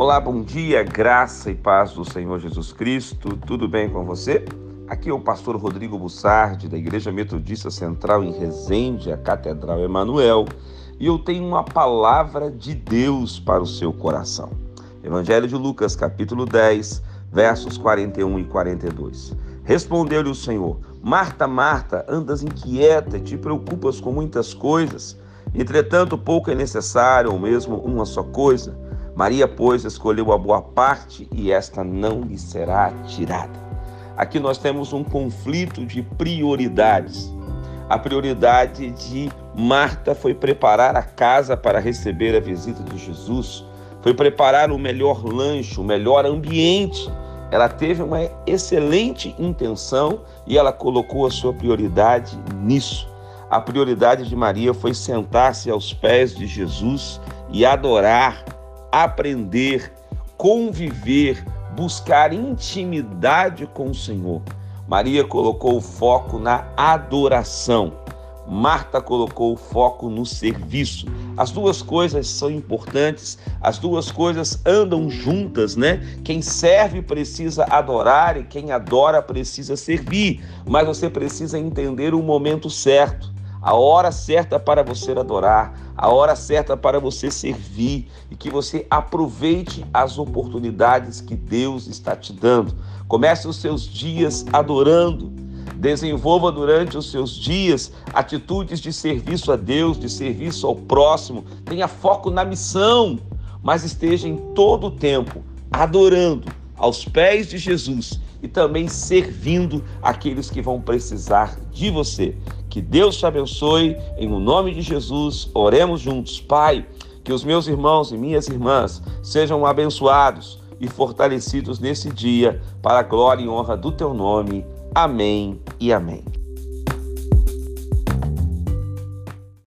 Olá, bom dia, graça e paz do Senhor Jesus Cristo. Tudo bem com você? Aqui é o pastor Rodrigo Bussardi, da Igreja Metodista Central em Resende, a Catedral Emanuel, e eu tenho uma palavra de Deus para o seu coração. Evangelho de Lucas, capítulo 10, versos 41 e 42. Respondeu-lhe o Senhor: Marta, Marta, andas inquieta e te preocupas com muitas coisas. Entretanto, pouco é necessário, ou mesmo uma só coisa. Maria, pois, escolheu a boa parte e esta não lhe será tirada. Aqui nós temos um conflito de prioridades. A prioridade de Marta foi preparar a casa para receber a visita de Jesus, foi preparar o melhor lanche, o melhor ambiente. Ela teve uma excelente intenção e ela colocou a sua prioridade nisso. A prioridade de Maria foi sentar-se aos pés de Jesus e adorar aprender, conviver, buscar intimidade com o Senhor. Maria colocou o foco na adoração. Marta colocou o foco no serviço. As duas coisas são importantes, as duas coisas andam juntas, né? Quem serve precisa adorar e quem adora precisa servir, mas você precisa entender o momento certo a hora certa para você adorar, a hora certa para você servir e que você aproveite as oportunidades que Deus está te dando. Comece os seus dias adorando. Desenvolva durante os seus dias atitudes de serviço a Deus, de serviço ao próximo. Tenha foco na missão, mas esteja em todo o tempo adorando aos pés de Jesus e também servindo aqueles que vão precisar de você. Que Deus te abençoe, em o nome de Jesus, oremos juntos. Pai, que os meus irmãos e minhas irmãs sejam abençoados e fortalecidos nesse dia, para a glória e honra do teu nome. Amém e amém.